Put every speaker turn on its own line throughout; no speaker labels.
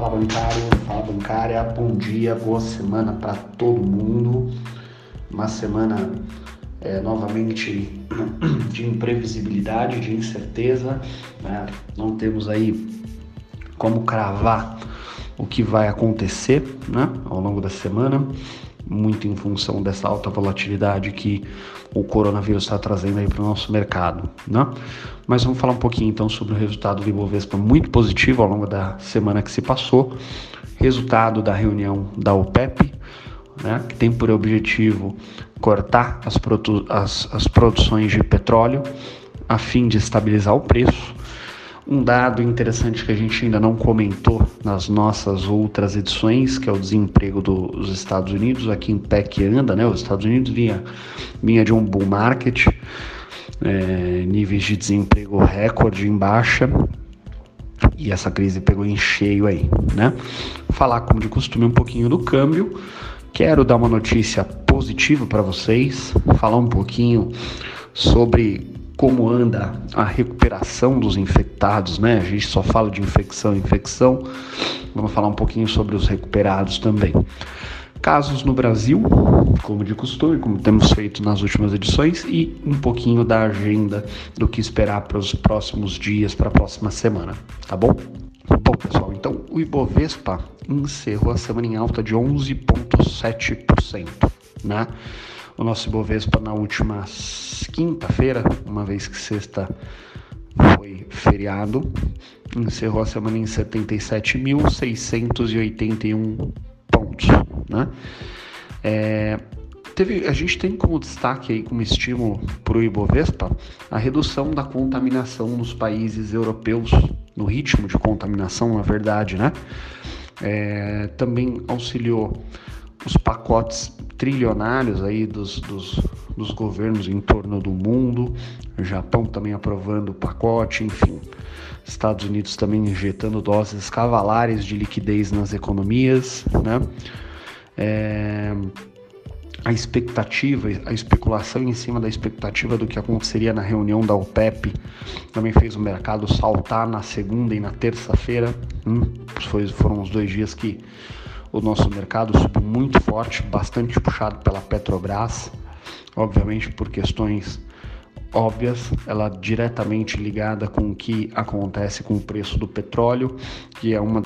Fala bancário, fala bancária, bom dia, boa semana para todo mundo. Uma semana é, novamente de imprevisibilidade, de incerteza. Né? Não temos aí como cravar o que vai acontecer né, ao longo da semana, muito em função dessa alta volatilidade que o coronavírus está trazendo aí para o nosso mercado. Né? Mas vamos falar um pouquinho então sobre o resultado do Ibovespa muito positivo ao longo da semana que se passou, resultado da reunião da OPEP, né, que tem por objetivo cortar as, produ as, as produções de petróleo a fim de estabilizar o preço um dado interessante que a gente ainda não comentou nas nossas outras edições, que é o desemprego dos Estados Unidos, aqui em pé que anda, né? Os Estados Unidos vinha, vinha de um bull market, é, níveis de desemprego recorde em baixa, e essa crise pegou em cheio aí, né? Falar, como de costume, um pouquinho do câmbio. Quero dar uma notícia positiva para vocês, falar um pouquinho sobre como anda a recuperação dos infectados, né? A gente só fala de infecção, infecção. Vamos falar um pouquinho sobre os recuperados também. Casos no Brasil, como de costume, como temos feito nas últimas edições, e um pouquinho da agenda do que esperar para os próximos dias, para a próxima semana, tá bom? Bom, pessoal, então o Ibovespa encerrou a semana em alta de 11,7%, né? O nosso Ibovespa na última quinta-feira, uma vez que sexta foi feriado, encerrou a semana em 77.681 pontos, né? É, teve, a gente tem como destaque aí, como estímulo para o Ibovespa, a redução da contaminação nos países europeus, no ritmo de contaminação, na verdade, né? É, também auxiliou os pacotes trilionários aí dos, dos, dos governos em torno do mundo, o Japão também aprovando o pacote, enfim, Estados Unidos também injetando doses cavalares de liquidez nas economias, né? É, a expectativa, a especulação em cima da expectativa do que aconteceria na reunião da OPEP também fez o mercado saltar na segunda e na terça-feira. Hum, foram os dois dias que o nosso mercado subiu muito forte, bastante puxado pela Petrobras, obviamente por questões óbvias, ela diretamente ligada com o que acontece com o preço do petróleo, que é uma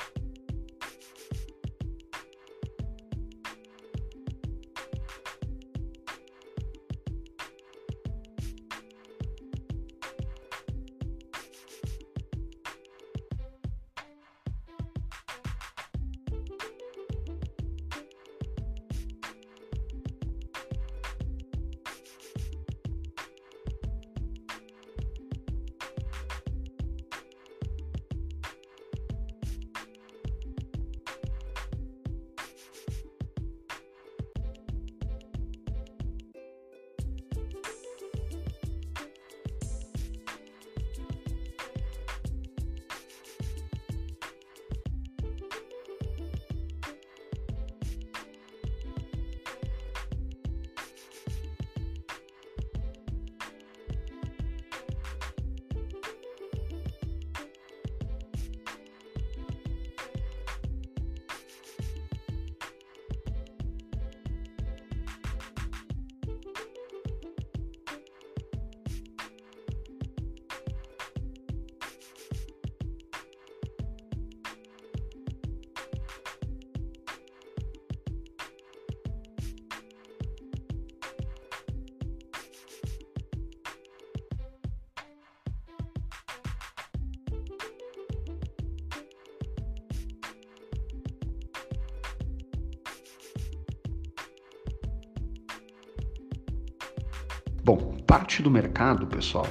Bom, parte do mercado, pessoal,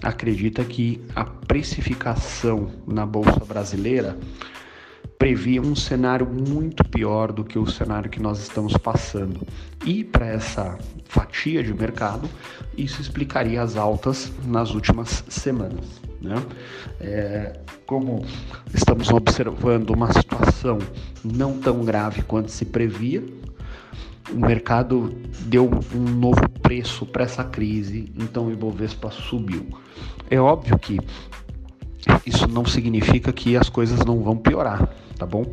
acredita que a precificação na bolsa brasileira previa um cenário muito pior do que o cenário que nós estamos passando. E para essa fatia de mercado, isso explicaria as altas nas últimas semanas. Né? É, como estamos observando uma situação não tão grave quanto se previa, o mercado deu um novo preço para essa crise, então o Ibovespa subiu. É óbvio que isso não significa que as coisas não vão piorar, tá bom?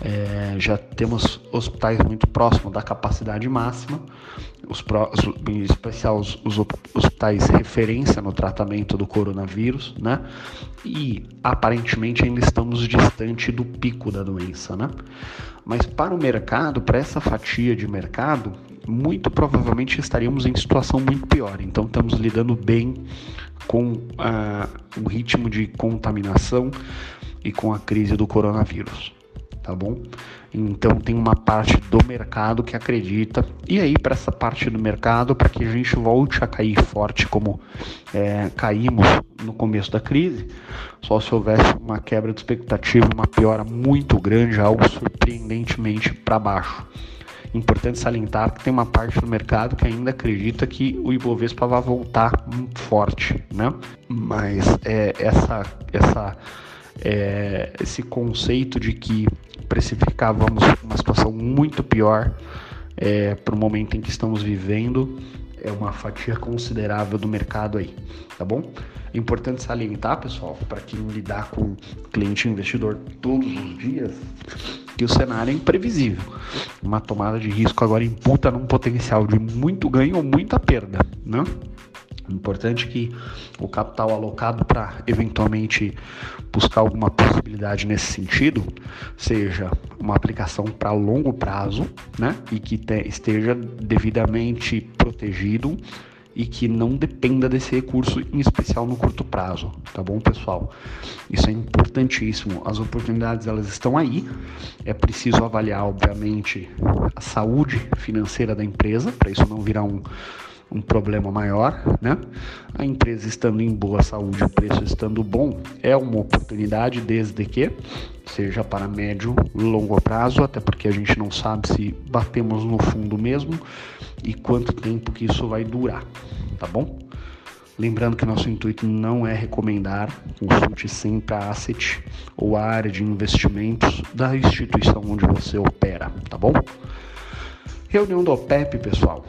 É, já temos hospitais muito próximos da capacidade máxima, os, em especial os, os, hospitais referência no tratamento do coronavírus, né? E aparentemente ainda estamos distante do pico da doença, né? Mas para o mercado, para essa fatia de mercado, muito provavelmente estaríamos em situação muito pior. Então estamos lidando bem com ah, o ritmo de contaminação e com a crise do coronavírus tá bom? Então tem uma parte do mercado que acredita e aí para essa parte do mercado para que a gente volte a cair forte como é, caímos no começo da crise, só se houvesse uma quebra de expectativa, uma piora muito grande, algo surpreendentemente para baixo. Importante salientar que tem uma parte do mercado que ainda acredita que o Ibovespa vai voltar forte, né? Mas é, essa essa é, esse conceito de que precificávamos uma situação muito pior é, para o momento em que estamos vivendo é uma fatia considerável do mercado aí, tá bom? É importante salientar, pessoal, para quem lidar com cliente investidor todos os dias, que o cenário é imprevisível. Uma tomada de risco agora imputa num potencial de muito ganho ou muita perda, né? Importante que o capital alocado para eventualmente buscar alguma possibilidade nesse sentido seja uma aplicação para longo prazo, né? E que te, esteja devidamente protegido e que não dependa desse recurso, em especial no curto prazo, tá bom, pessoal? Isso é importantíssimo. As oportunidades elas estão aí. É preciso avaliar, obviamente, a saúde financeira da empresa para isso não virar um um problema maior, né? A empresa estando em boa saúde, o preço estando bom, é uma oportunidade desde que seja para médio longo prazo, até porque a gente não sabe se batemos no fundo mesmo e quanto tempo que isso vai durar, tá bom? Lembrando que nosso intuito não é recomendar, consulte sempre a asset ou a área de investimentos da instituição onde você opera, tá bom? Reunião do OPEP, pessoal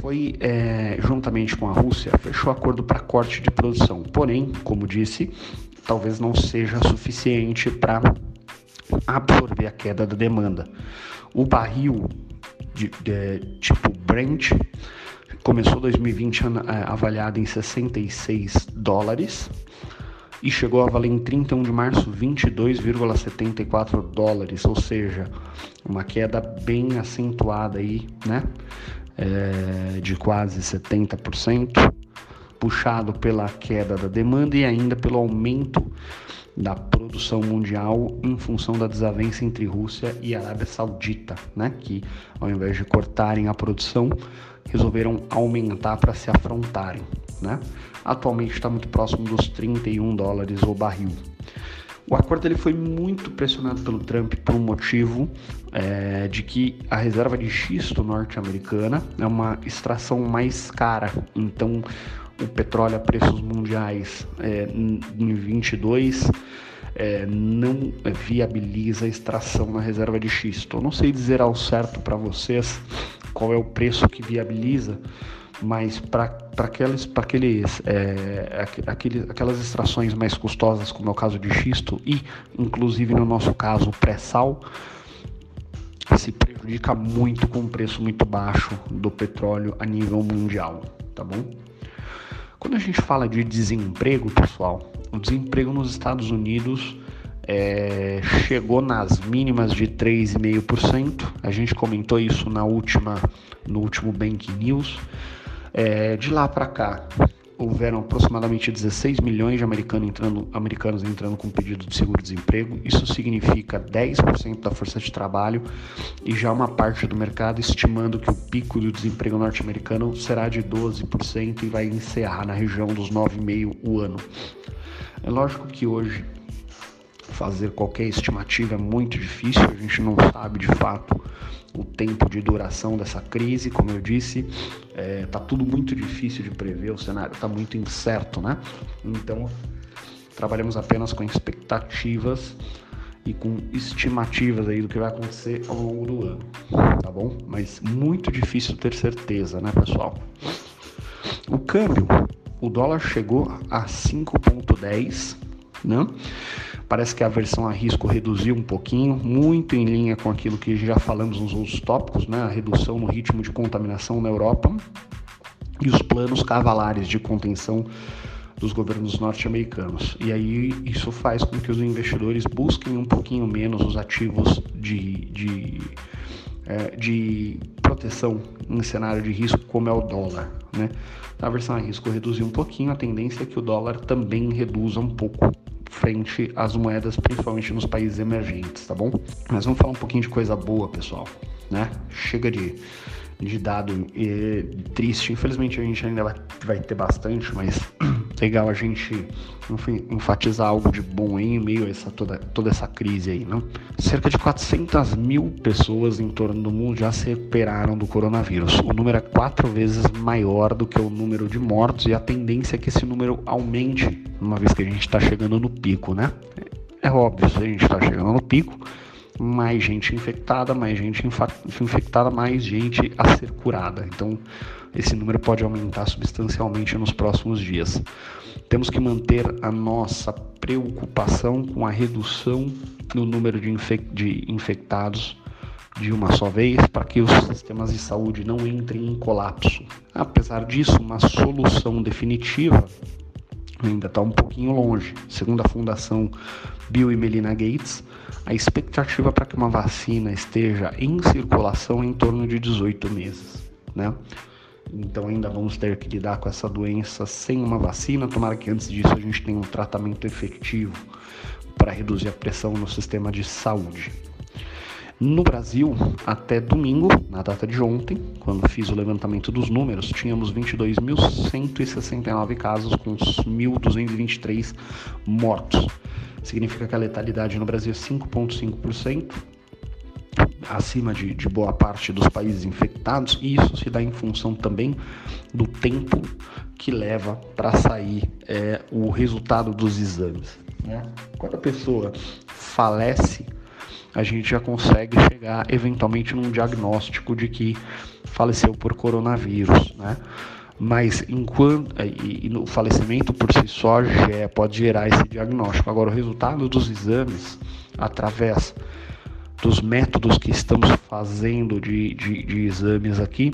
foi, é, juntamente com a Rússia, fechou acordo para corte de produção. Porém, como disse, talvez não seja suficiente para absorver a queda da demanda. O barril de, de, tipo Brent começou 2020 é, avaliado em 66 dólares e chegou a valer em 31 de março 22,74 dólares, ou seja, uma queda bem acentuada aí, né? É, de quase 70%, puxado pela queda da demanda e ainda pelo aumento da produção mundial em função da desavença entre Rússia e Arábia Saudita, né? que ao invés de cortarem a produção, resolveram aumentar para se afrontarem. Né? Atualmente está muito próximo dos 31 dólares o barril. O acordo ele foi muito pressionado pelo Trump por um motivo é, de que a reserva de xisto norte-americana é uma extração mais cara. Então, o petróleo a preços mundiais é, em 22 é, não viabiliza a extração na reserva de xisto. Eu não sei dizer ao certo para vocês qual é o preço que viabiliza, mas para aqueles, pra aqueles, é, aquelas extrações mais custosas, como é o caso de xisto e, inclusive no nosso caso, pré-sal, se prejudica muito com o preço muito baixo do petróleo a nível mundial, tá bom? Quando a gente fala de desemprego, pessoal, o desemprego nos Estados Unidos é, chegou nas mínimas de 3,5%. A gente comentou isso na última, no último Bank News. É, de lá para cá, houveram aproximadamente 16 milhões de americanos entrando, americanos entrando com pedido de seguro-desemprego. Isso significa 10% da força de trabalho e já uma parte do mercado estimando que o pico do desemprego norte-americano será de 12% e vai encerrar na região dos 9,5% o ano. É lógico que hoje fazer qualquer estimativa é muito difícil, a gente não sabe de fato o tempo de duração dessa crise, como eu disse, é, tá tudo muito difícil de prever, o cenário está muito incerto, né? Então, trabalhamos apenas com expectativas e com estimativas aí do que vai acontecer ao longo do ano, tá bom? Mas muito difícil ter certeza, né, pessoal? O câmbio, o dólar chegou a 5.10 né? Parece que a versão a risco reduziu um pouquinho, muito em linha com aquilo que já falamos nos outros tópicos, né? A redução no ritmo de contaminação na Europa e os planos cavalares de contenção dos governos norte-americanos. E aí isso faz com que os investidores busquem um pouquinho menos os ativos de, de, é, de proteção em cenário de risco, como é o dólar. Né? A versão a risco reduziu um pouquinho, a tendência é que o dólar também reduza um pouco frente às moedas, principalmente nos países emergentes, tá bom? Mas vamos falar um pouquinho de coisa boa, pessoal, né? Chega de de dado e, triste. Infelizmente a gente ainda vai, vai ter bastante, mas legal a gente enfatizar algo de bom em meio a essa, toda, toda essa crise aí, não? Cerca de 400 mil pessoas em torno do mundo já se recuperaram do coronavírus. O número é quatro vezes maior do que o número de mortos e a tendência é que esse número aumente uma vez que a gente está chegando no pico, né? É óbvio, se a gente está chegando no pico, mais gente infectada, mais gente infectada, mais gente a ser curada. Então, esse número pode aumentar substancialmente nos próximos dias. Temos que manter a nossa preocupação com a redução no número de, infec de infectados de uma só vez para que os sistemas de saúde não entrem em colapso. Apesar disso, uma solução definitiva ainda está um pouquinho longe. Segundo a Fundação Bill e Melinda Gates, a expectativa para que uma vacina esteja em circulação é em torno de 18 meses, né? Então ainda vamos ter que lidar com essa doença sem uma vacina. Tomara que antes disso a gente tenha um tratamento efetivo para reduzir a pressão no sistema de saúde. No Brasil, até domingo, na data de ontem, quando fiz o levantamento dos números, tínhamos 22.169 casos com 1.223 mortos. Significa que a letalidade no Brasil é 5,5%, acima de, de, boa parte dos países infectados, e isso se dá em função também do tempo que leva para sair é, o resultado dos exames. Né? Quando a pessoa falece, a gente já consegue chegar eventualmente num diagnóstico de que faleceu por coronavírus, né? Mas enquanto e, e o falecimento por si só já pode gerar esse diagnóstico. Agora o resultado dos exames através dos métodos que estamos fazendo de, de, de exames aqui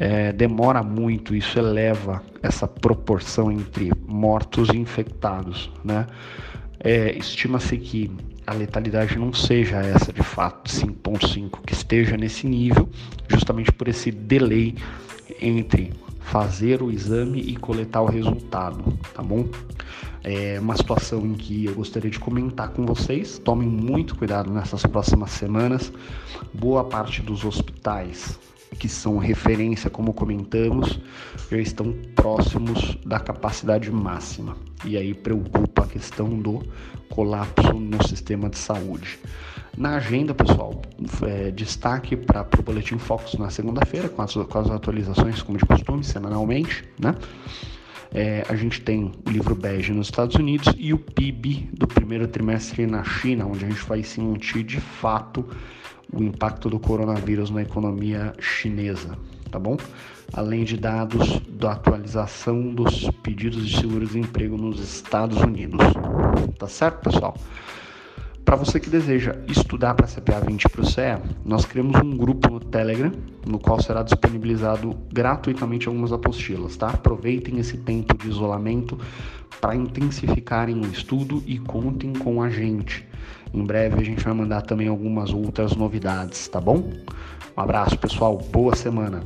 é, demora muito, isso eleva essa proporção entre mortos e infectados, né? É, Estima-se que a letalidade não seja essa de fato, 5.5, que esteja nesse nível, justamente por esse delay entre fazer o exame e coletar o resultado, tá bom? É uma situação em que eu gostaria de comentar com vocês. Tomem muito cuidado nessas próximas semanas. Boa parte dos hospitais que são referência, como comentamos, já estão próximos da capacidade máxima. E aí preocupa a questão do colapso no sistema de saúde. Na agenda, pessoal, é, destaque para o Boletim Focus na segunda-feira, com, com as, atualizações, como de costume, semanalmente, né? É, a gente tem o livro bege nos Estados Unidos e o PIB do primeiro trimestre na China, onde a gente vai sentir de fato o impacto do coronavírus na economia chinesa, tá bom? Além de dados da atualização dos pedidos de seguro-desemprego nos Estados Unidos. Tá certo, pessoal? Para você que deseja estudar para CPA 20 para o CE, nós criamos um grupo no Telegram, no qual será disponibilizado gratuitamente algumas apostilas, tá? Aproveitem esse tempo de isolamento para intensificarem o estudo e contem com a gente. Em breve a gente vai mandar também algumas outras novidades, tá bom? Um abraço, pessoal. Boa semana.